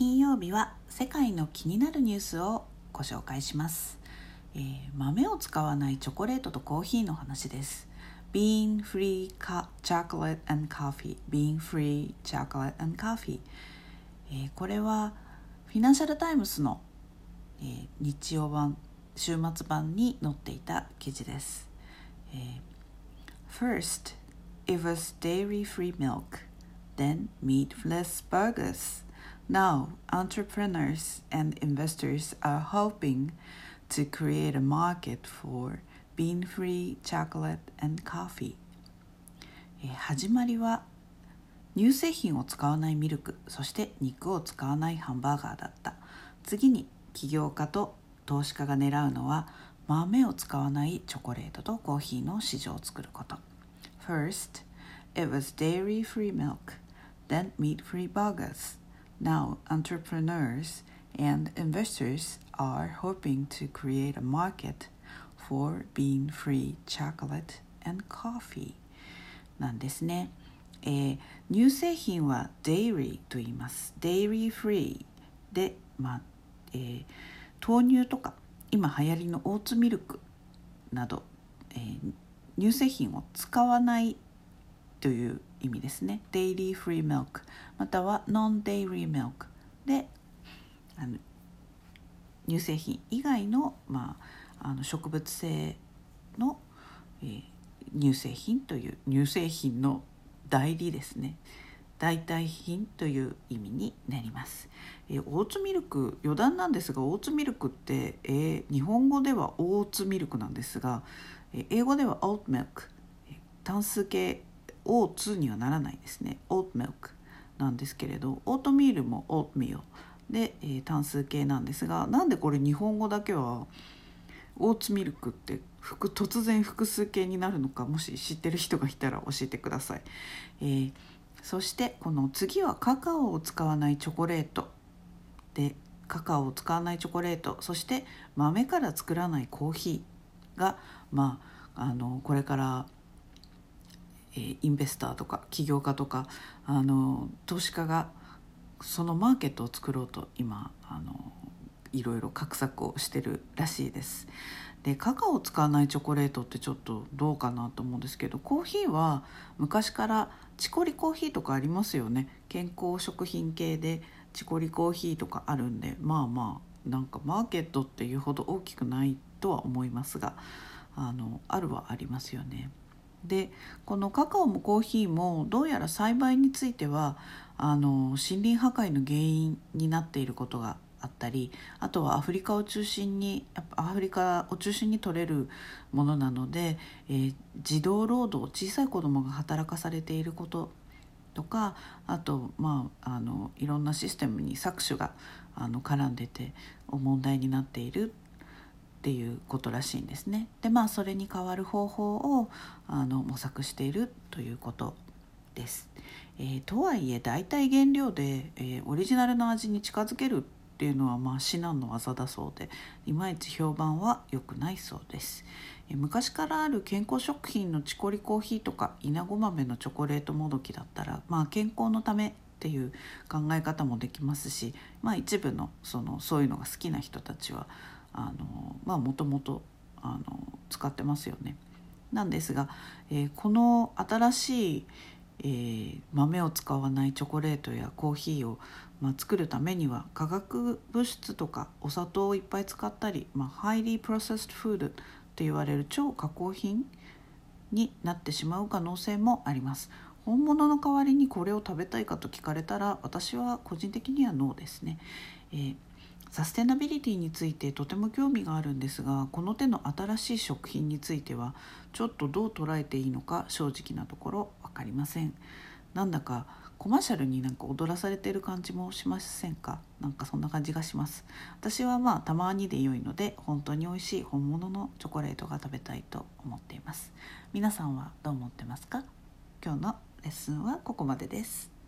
金曜日は世界の気になるニュースをご紹介します、えー、豆を使わないチョコレートとコーヒーの話です Bean Free Chocolate and Coffee Bean Free Chocolate and Coffee、えー、これはフィナンシャルタイムスの、えー、日曜版週末版に載っていた記事です、えー、First, it was dairy-free milk then meatless burgers Now, entrepreneurs and investors are hoping to create a market for bean-free chocolate and coffee. 始まりは乳製品を使わないミルクそして肉を使わないハンバーガーだった次に起業家と投資家が狙うのは豆を使わないチョコレートとコーヒーの市場を作ること First, it was dairy-free milk, then meat-free burgers Now, entrepreneurs and investors are hoping to create a market for bean-free chocolate and coffee なんですね。えー、乳製品は dairy と言います。dairy free で、まあえー、豆乳とか今流行りのオーツミルクなど、えー、乳製品を使わないという意味ですね。Daily Free Milk または Non-Dairy Milk であの乳製品以外の,、まあ、あの植物性の、えー、乳製品という乳製品の代理ですね。代替品という意味になります、えー、オーツミルク余談なんですがオーツミルクって、えー、日本語ではオーツミルクなんですが、えー、英語ではオートミルク。単数形オーツにはならないですね。オートミルクなんですけれどオートミールもオートミールで、えー、単数形なんですがなんでこれ日本語だけはオーツミルクって突然複数形になるのかもし知ってる人がいたら教えてください、えー、そしてこの次はカカオを使わないチョコレート。でカカオを使わないチョコレート。そして豆から作らないコーヒーがまああのこれからえインベスターとか起業家とかあの投資家がそのマーケットを作ろうと今あのいろいろ画策をしてるらしいです。でカカオを使わないチョコレートってちょっとどうかなと思うんですけどコーヒーは昔からチコリコーヒーとかありますよね健康食品系でチコリコーヒーとかあるんでまあまあなんかマーケットっていうほど大きくないとは思いますがあのあるはありますよね。でこのカカオもコーヒーもどうやら栽培についてはあの森林破壊の原因になっていることがあったりあとはアフリカを中心にアフリカを中心に取れるものなので、えー、児童労働小さい子どもが働かされていることとかあと、まあ、あのいろんなシステムに搾取があの絡んでて問題になっているっていうことらしいんですね。でまあそれに代わる方法をあの模索しているということです。えー、とはいえ大体原料で、えー、オリジナルの味に近づけるっていうのはまあ至難の技だそうでいまいち評判は良くないそうです。えー、昔からある健康食品のチコリコーヒーとかイナゴ豆のチョコレートもどきだったらまあ健康のためっていう考え方もできますし、まあ、一部のそのそういうのが好きな人たちはあのまあもともとあの使ってますよね。なんですが、えー、この新しい、えー、豆を使わないチョコレートやコーヒーを、まあ、作るためには化学物質とかお砂糖をいっぱい使ったり、まあ、ハイリープロセスフードと言われる超加工品になってしまう可能性もあります。本物の代わりにこれを食べたいかと聞かれたら私は個人的にはノーですね。えーサステナビリティについてとても興味があるんですがこの手の新しい食品についてはちょっとどう捉えていいのか正直なところ分かりません。なんだかコマーシャルになんか踊らされてる感じもしませんか？なんかそんな感じがします。私はまあたまにで良いので本当に美味しい本物のチョコレートが食べたいと思っています。皆さんはどう思ってますか？今日のレッスンはここまでです。